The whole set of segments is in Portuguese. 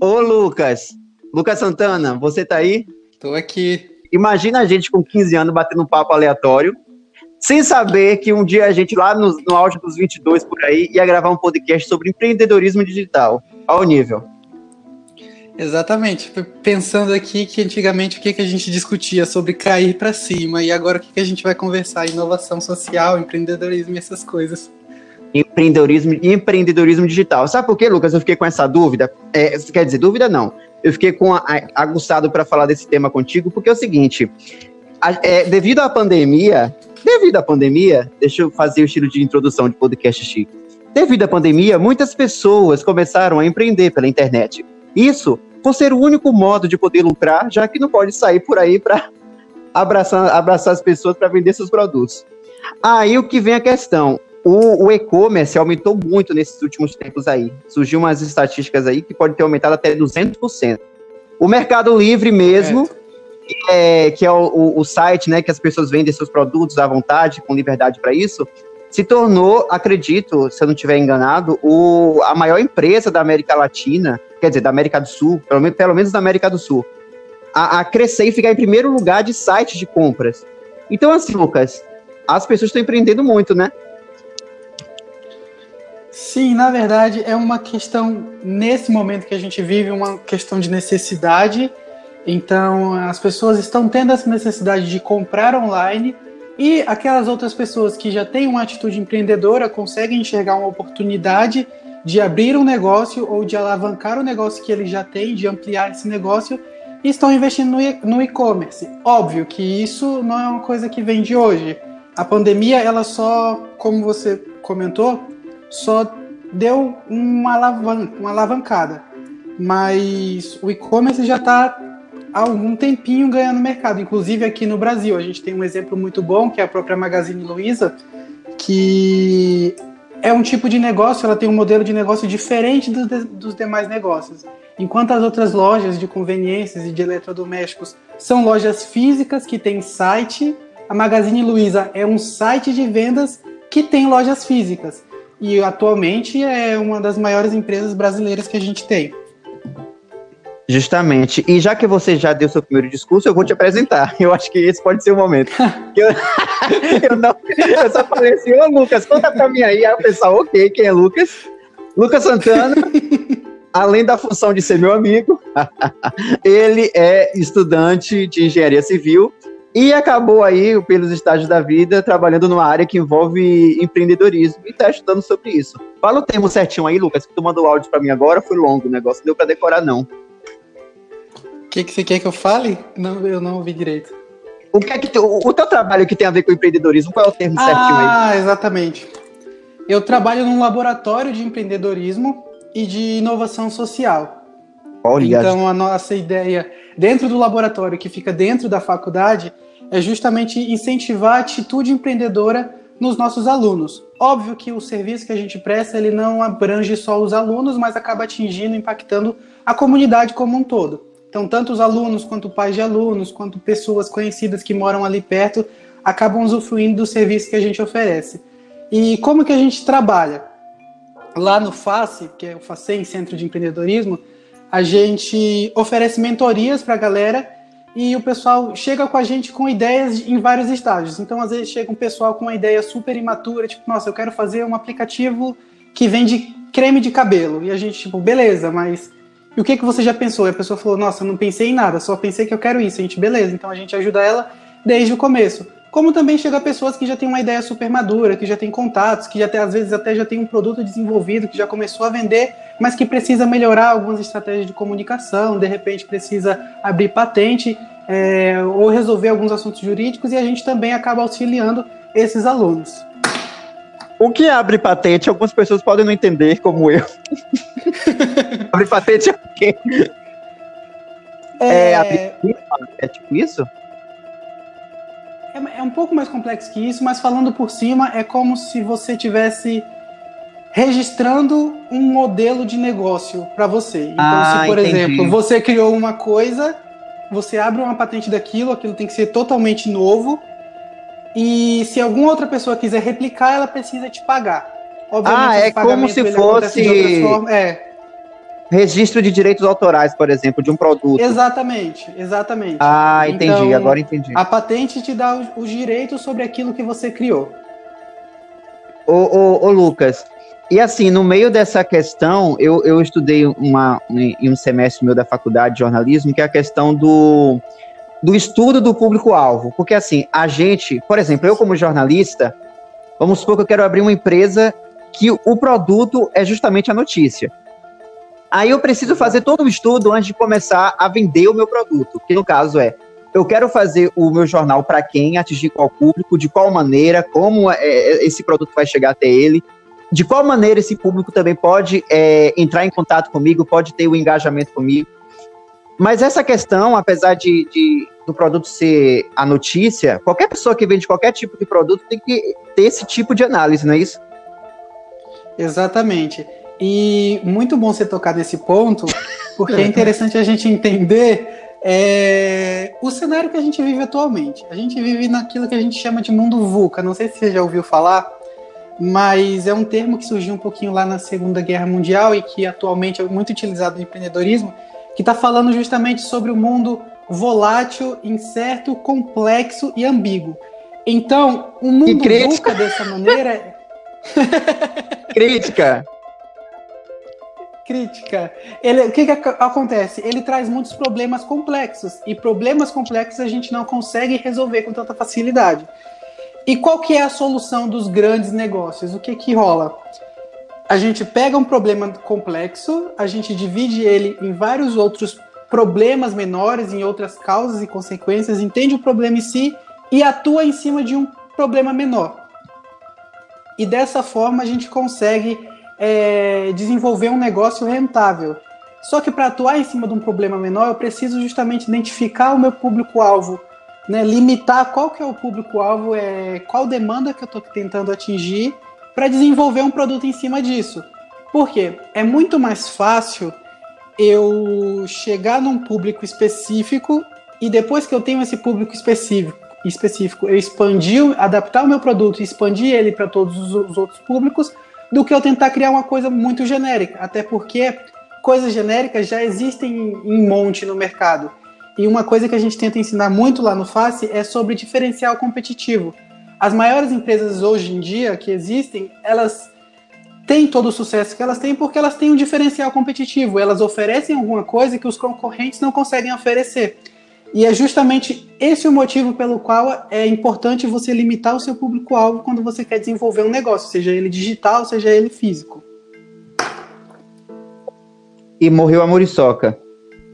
Ô, Lucas. Lucas Santana, você tá aí? Tô aqui. Imagina a gente com 15 anos batendo um papo aleatório, sem saber que um dia a gente, lá no, no auge dos 22 por aí, ia gravar um podcast sobre empreendedorismo digital. Ao nível. Exatamente. Pensando aqui que antigamente o que, que a gente discutia sobre cair para cima e agora o que, que a gente vai conversar? Inovação social, empreendedorismo e essas coisas. Empreendedorismo empreendedorismo digital. Sabe por quê, Lucas? Eu fiquei com essa dúvida. É, quer dizer, dúvida não. Eu fiquei com a, a, aguçado para falar desse tema contigo, porque é o seguinte: a, é, devido à pandemia, devido à pandemia, deixa eu fazer o estilo de introdução de podcast chique. Devido à pandemia, muitas pessoas começaram a empreender pela internet. Isso por ser o único modo de poder lucrar, já que não pode sair por aí para abraçar, abraçar as pessoas para vender seus produtos. Aí o que vem a questão: o, o e-commerce aumentou muito nesses últimos tempos aí. Surgiu umas estatísticas aí que pode ter aumentado até 200%. O Mercado Livre mesmo, é, que é o, o, o, site né, que as pessoas vendem seus produtos à vontade, com liberdade para isso, se tornou, acredito, se eu não estiver enganado, o, a maior empresa da América Latina, quer dizer, da América do Sul, pelo, menos, pelo menos da América do Sul, a, a crescer e ficar em primeiro lugar de sites de compras. Então, assim, Lucas, as pessoas estão empreendendo muito, né? Sim, na verdade é uma questão, nesse momento que a gente vive, uma questão de necessidade. Então, as pessoas estão tendo essa necessidade de comprar online e aquelas outras pessoas que já têm uma atitude empreendedora conseguem enxergar uma oportunidade de abrir um negócio ou de alavancar o negócio que ele já tem, de ampliar esse negócio e estão investindo no e-commerce. Óbvio que isso não é uma coisa que vem de hoje. A pandemia, ela só, como você comentou, só deu uma, alavan uma alavancada. Mas o e-commerce já está há algum tempinho ganhando mercado, inclusive aqui no Brasil. A gente tem um exemplo muito bom, que é a própria Magazine Luiza, que é um tipo de negócio, ela tem um modelo de negócio diferente dos, dos demais negócios. Enquanto as outras lojas de conveniências e de eletrodomésticos são lojas físicas que têm site, a Magazine Luiza é um site de vendas que tem lojas físicas. E atualmente é uma das maiores empresas brasileiras que a gente tem. Justamente. E já que você já deu seu primeiro discurso, eu vou te apresentar. Eu acho que esse pode ser o momento. eu, eu, não, eu só falei assim, ô Lucas, conta pra mim aí. Aí o pessoal, ok, quem é Lucas? Lucas Santana, além da função de ser meu amigo, ele é estudante de engenharia civil e acabou aí, pelos estágios da vida, trabalhando numa área que envolve empreendedorismo e está estudando sobre isso. Fala o termo certinho aí, Lucas, que tu mandou áudio para mim agora, foi longo o negócio, não deu para decorar não que, que você quer que eu fale? Não, eu não ouvi direito. O que é que tu, o teu trabalho que tem a ver com empreendedorismo, qual é o termo ah, certinho aí? Ah, exatamente. Eu trabalho num laboratório de empreendedorismo e de inovação social. Olha. Então a nossa ideia dentro do laboratório que fica dentro da faculdade é justamente incentivar a atitude empreendedora nos nossos alunos. Óbvio que o serviço que a gente presta ele não abrange só os alunos, mas acaba atingindo, impactando a comunidade como um todo. Então, tanto os alunos, quanto pais de alunos, quanto pessoas conhecidas que moram ali perto, acabam usufruindo do serviço que a gente oferece. E como que a gente trabalha? Lá no FACE, que é o FACEM, Centro de Empreendedorismo, a gente oferece mentorias para a galera e o pessoal chega com a gente com ideias em vários estágios. Então, às vezes, chega um pessoal com uma ideia super imatura, tipo, nossa, eu quero fazer um aplicativo que vende creme de cabelo. E a gente, tipo, beleza, mas e o que, que você já pensou? E a pessoa falou, nossa, não pensei em nada, só pensei que eu quero isso. A gente, beleza, então a gente ajuda ela desde o começo. Como também chega pessoas que já têm uma ideia super madura, que já têm contatos, que já tem, às vezes até já tem um produto desenvolvido, que já começou a vender, mas que precisa melhorar algumas estratégias de comunicação, de repente precisa abrir patente é, ou resolver alguns assuntos jurídicos, e a gente também acaba auxiliando esses alunos. O que abre patente, algumas pessoas podem não entender, como eu. abre patente é o quê? É, é, é tipo isso? É, é um pouco mais complexo que isso, mas falando por cima, é como se você tivesse registrando um modelo de negócio para você. Então, ah, se por entendi. exemplo, você criou uma coisa, você abre uma patente daquilo, aquilo tem que ser totalmente novo, e se alguma outra pessoa quiser replicar, ela precisa te pagar. Obviamente, ah, é como se fosse. É. registro de direitos autorais, por exemplo, de um produto. Exatamente, exatamente. Ah, entendi, então, agora entendi. A patente te dá os direitos sobre aquilo que você criou. Ô, ô, ô, Lucas, e assim, no meio dessa questão, eu, eu estudei uma, em um semestre meu da faculdade de jornalismo, que é a questão do, do estudo do público-alvo. Porque assim, a gente, por exemplo, eu como jornalista, vamos supor que eu quero abrir uma empresa que o produto é justamente a notícia. Aí eu preciso fazer todo o estudo antes de começar a vender o meu produto, que no caso é, eu quero fazer o meu jornal para quem, atingir qual público, de qual maneira, como é, é, esse produto vai chegar até ele, de qual maneira esse público também pode é, entrar em contato comigo, pode ter o engajamento comigo. Mas essa questão, apesar de, de, do produto ser a notícia, qualquer pessoa que vende qualquer tipo de produto tem que ter esse tipo de análise, não é isso? Exatamente. E muito bom você tocar nesse ponto, porque é interessante a gente entender é, o cenário que a gente vive atualmente. A gente vive naquilo que a gente chama de mundo VUCA. Não sei se você já ouviu falar, mas é um termo que surgiu um pouquinho lá na Segunda Guerra Mundial e que atualmente é muito utilizado no empreendedorismo, que está falando justamente sobre o mundo volátil, incerto, complexo e ambíguo. Então, o mundo VUCA dessa maneira. É crítica crítica. Ele, o que, que acontece? Ele traz muitos problemas complexos e problemas complexos a gente não consegue resolver com tanta facilidade. E qual que é a solução dos grandes negócios? O que que rola? A gente pega um problema complexo, a gente divide ele em vários outros problemas menores, em outras causas e consequências, entende o problema em si e atua em cima de um problema menor. E dessa forma a gente consegue é, desenvolver um negócio rentável. Só que para atuar em cima de um problema menor, eu preciso justamente identificar o meu público-alvo, né, limitar qual que é o público-alvo, é, qual demanda que eu estou tentando atingir, para desenvolver um produto em cima disso. Por quê? É muito mais fácil eu chegar num público específico e depois que eu tenho esse público específico, específico eu expandir, adaptar o meu produto e expandir ele para todos os outros públicos, do que eu tentar criar uma coisa muito genérica. Até porque coisas genéricas já existem em monte no mercado. E uma coisa que a gente tenta ensinar muito lá no Face é sobre diferencial competitivo. As maiores empresas hoje em dia que existem, elas têm todo o sucesso que elas têm porque elas têm um diferencial competitivo. Elas oferecem alguma coisa que os concorrentes não conseguem oferecer. E é justamente esse o motivo pelo qual é importante você limitar o seu público-alvo quando você quer desenvolver um negócio, seja ele digital, seja ele físico. E morreu a muriçoca.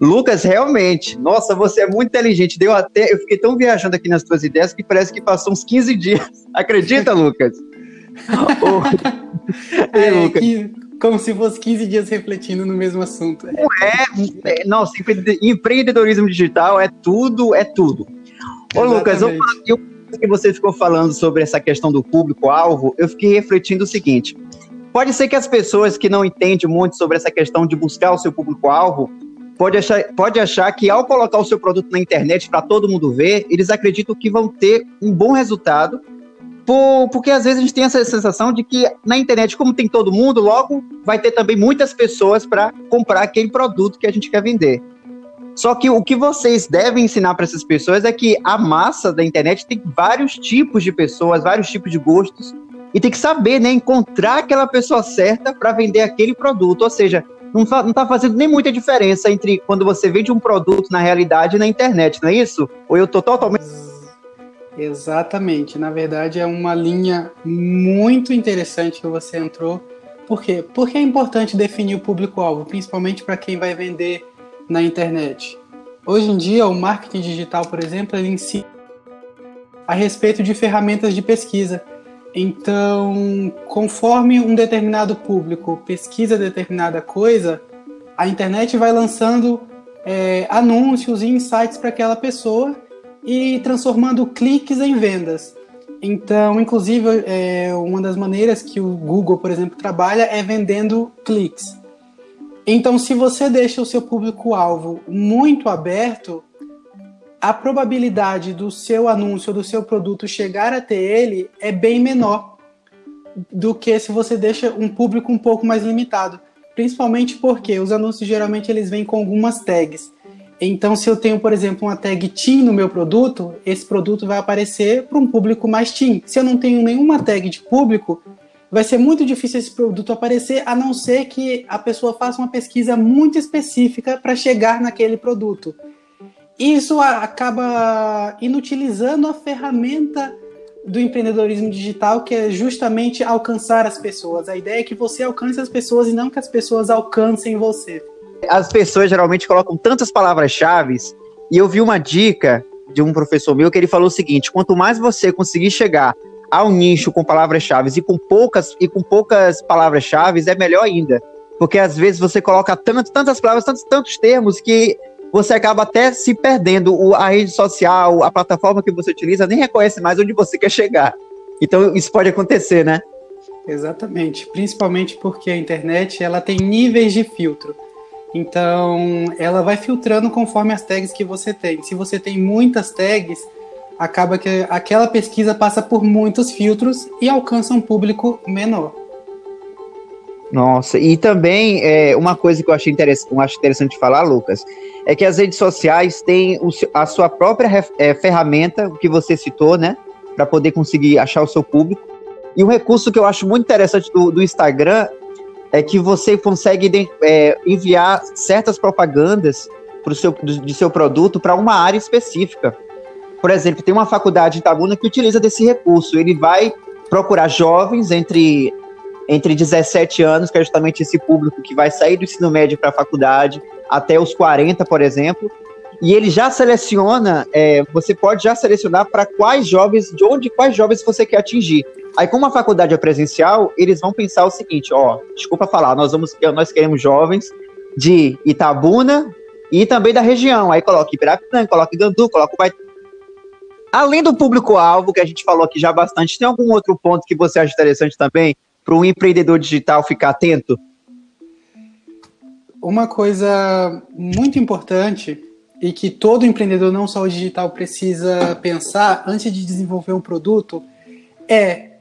Lucas, realmente, nossa, você é muito inteligente. Deu até, eu fiquei tão viajando aqui nas tuas ideias que parece que passou uns 15 dias. Acredita, Lucas? oh. é, Lucas. Que como se fosse 15 dias refletindo no mesmo assunto. Não é, é nossa, empreendedorismo digital é tudo, é tudo. Ô, Lucas, eu, eu que você ficou falando sobre essa questão do público-alvo, eu fiquei refletindo o seguinte: pode ser que as pessoas que não entendem muito sobre essa questão de buscar o seu público-alvo pode achar, pode achar que ao colocar o seu produto na internet para todo mundo ver, eles acreditam que vão ter um bom resultado por, porque às vezes a gente tem essa sensação de que na internet, como tem todo mundo, logo vai ter também muitas pessoas para comprar aquele produto que a gente quer vender. Só que o que vocês devem ensinar para essas pessoas é que a massa da internet tem vários tipos de pessoas, vários tipos de gostos, e tem que saber, né, encontrar aquela pessoa certa para vender aquele produto. Ou seja, não, não tá fazendo nem muita diferença entre quando você vende um produto na realidade e na internet, não é isso? Ou eu tô totalmente Exatamente. Na verdade, é uma linha muito interessante que você entrou. Por quê? Porque é importante definir o público-alvo, principalmente para quem vai vender na internet. Hoje em dia, o marketing digital, por exemplo, ele ensina a respeito de ferramentas de pesquisa. Então, conforme um determinado público pesquisa determinada coisa, a internet vai lançando é, anúncios e insights para aquela pessoa e transformando cliques em vendas. Então, inclusive, é, uma das maneiras que o Google, por exemplo, trabalha é vendendo cliques. Então, se você deixa o seu público-alvo muito aberto, a probabilidade do seu anúncio, do seu produto chegar até ele é bem menor do que se você deixa um público um pouco mais limitado. principalmente porque os anúncios geralmente eles vêm com algumas tags. Então, se eu tenho, por exemplo, uma tag teen no meu produto, esse produto vai aparecer para um público mais teen. Se eu não tenho nenhuma tag de público, vai ser muito difícil esse produto aparecer, a não ser que a pessoa faça uma pesquisa muito específica para chegar naquele produto. Isso acaba inutilizando a ferramenta do empreendedorismo digital, que é justamente alcançar as pessoas. A ideia é que você alcance as pessoas e não que as pessoas alcancem você. As pessoas geralmente colocam tantas palavras-chave, e eu vi uma dica de um professor meu que ele falou o seguinte: quanto mais você conseguir chegar ao nicho com palavras-chave e com poucas e com poucas palavras-chave, é melhor ainda. Porque às vezes você coloca tanto, tantas palavras, tantos, tantos termos que você acaba até se perdendo. O, a rede social, a plataforma que você utiliza, nem reconhece mais onde você quer chegar. Então, isso pode acontecer, né? Exatamente. Principalmente porque a internet ela tem níveis de filtro. Então, ela vai filtrando conforme as tags que você tem. Se você tem muitas tags, acaba que aquela pesquisa passa por muitos filtros e alcança um público menor. Nossa, e também é, uma coisa que eu achei interessante, eu acho interessante falar, Lucas, é que as redes sociais têm o, a sua própria é, ferramenta, que você citou, né? Para poder conseguir achar o seu público. E um recurso que eu acho muito interessante do, do Instagram é que você consegue é, enviar certas propagandas pro seu, de seu produto para uma área específica. Por exemplo, tem uma faculdade em Itabuna que utiliza desse recurso. Ele vai procurar jovens entre entre 17 anos, que é justamente esse público que vai sair do ensino médio para a faculdade, até os 40, por exemplo, e ele já seleciona, é, você pode já selecionar para quais jovens, de onde quais jovens você quer atingir. Aí, como a faculdade é presencial, eles vão pensar o seguinte, ó, desculpa falar, nós vamos, nós queremos jovens de Itabuna e também da região. Aí coloca Ibirapitã, coloca Gandu, coloca o Além do público-alvo, que a gente falou aqui já bastante, tem algum outro ponto que você acha interessante também para um empreendedor digital ficar atento? Uma coisa muito importante e que todo empreendedor, não só o digital, precisa pensar antes de desenvolver um produto é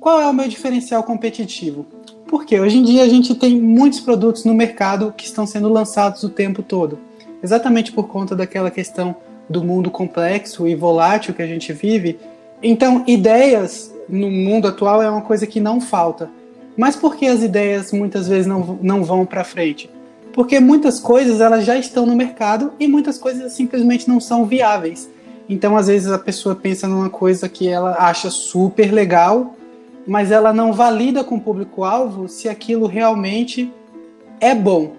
qual é o meu diferencial competitivo? Porque hoje em dia a gente tem muitos produtos no mercado que estão sendo lançados o tempo todo, exatamente por conta daquela questão do mundo complexo e volátil que a gente vive. Então, ideias no mundo atual é uma coisa que não falta. Mas por que as ideias muitas vezes não, não vão para frente? Porque muitas coisas elas já estão no mercado e muitas coisas simplesmente não são viáveis. Então, às vezes a pessoa pensa numa coisa que ela acha super legal, mas ela não valida com o público-alvo se aquilo realmente é bom.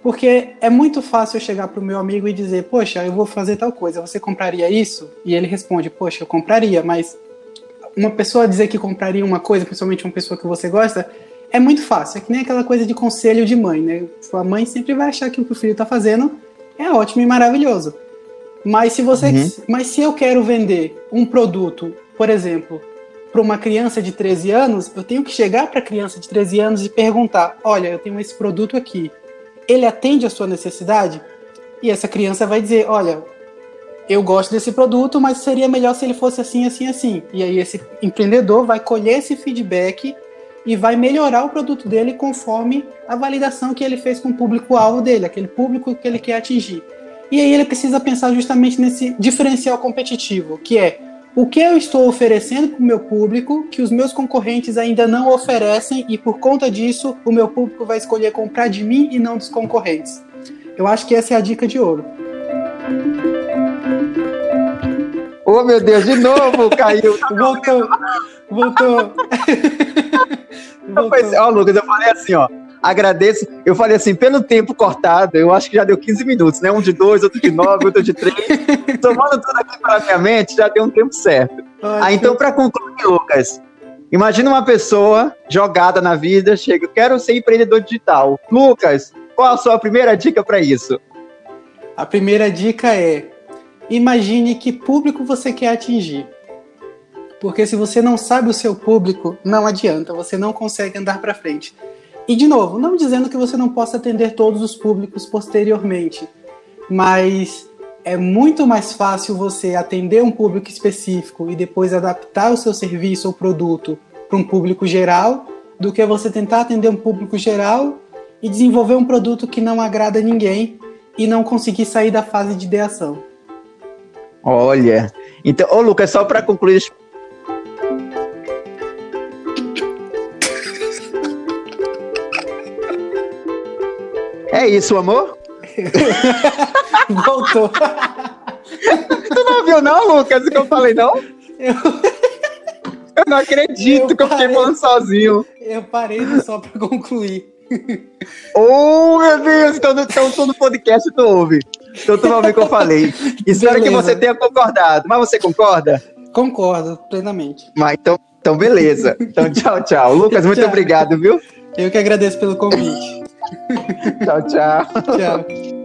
Porque é muito fácil eu chegar para o meu amigo e dizer, poxa, eu vou fazer tal coisa, você compraria isso? E ele responde, poxa, eu compraria, mas uma pessoa dizer que compraria uma coisa, principalmente uma pessoa que você gosta, é muito fácil. É que nem aquela coisa de conselho de mãe, né? Sua mãe sempre vai achar que o que o filho está fazendo é ótimo e maravilhoso. Mas se você, uhum. mas se eu quero vender um produto, por exemplo, para uma criança de 13 anos, eu tenho que chegar para a criança de 13 anos e perguntar: "Olha, eu tenho esse produto aqui. Ele atende a sua necessidade?" E essa criança vai dizer: "Olha, eu gosto desse produto, mas seria melhor se ele fosse assim, assim, assim. E aí esse empreendedor vai colher esse feedback e vai melhorar o produto dele conforme a validação que ele fez com o público-alvo dele, aquele público que ele quer atingir. E aí ele precisa pensar justamente nesse diferencial competitivo, que é o que eu estou oferecendo para o meu público que os meus concorrentes ainda não oferecem e por conta disso o meu público vai escolher comprar de mim e não dos concorrentes. Eu acho que essa é a dica de ouro. Oh, meu Deus, de novo caiu. Voltou. Voltou. Voltou. Ó, Lucas, eu falei assim, ó. Agradeço. Eu falei assim, pelo tempo cortado, eu acho que já deu 15 minutos, né? Um de dois, outro de nove, outro de três. Tomando tudo aqui para minha mente, já deu um tempo certo. Ai, ah, então, para concluir, Lucas, imagina uma pessoa jogada na vida, chega, quero ser empreendedor digital. Lucas, qual a sua primeira dica para isso? A primeira dica é imagine que público você quer atingir. Porque se você não sabe o seu público, não adianta, você não consegue andar para frente. E de novo, não dizendo que você não possa atender todos os públicos posteriormente, mas é muito mais fácil você atender um público específico e depois adaptar o seu serviço ou produto para um público geral do que você tentar atender um público geral e desenvolver um produto que não agrada ninguém e não conseguir sair da fase de ideação. Olha, então, ô Lucas, só para concluir. É isso, amor? Voltou. tu não viu, não, Lucas, o que eu falei, não? Eu, eu não acredito eu que eu fiquei falando sozinho. Eu parei só para concluir. Oh, meu Deus! Então, então tu no podcast tu ouve. Então tu vai ouvir o que eu falei. Espero beleza. que você tenha concordado. Mas você concorda? Concordo, plenamente. Mas então, então beleza. Então tchau, tchau. Lucas, muito tchau. obrigado, viu? Eu que agradeço pelo convite. Tchau, tchau. Tchau.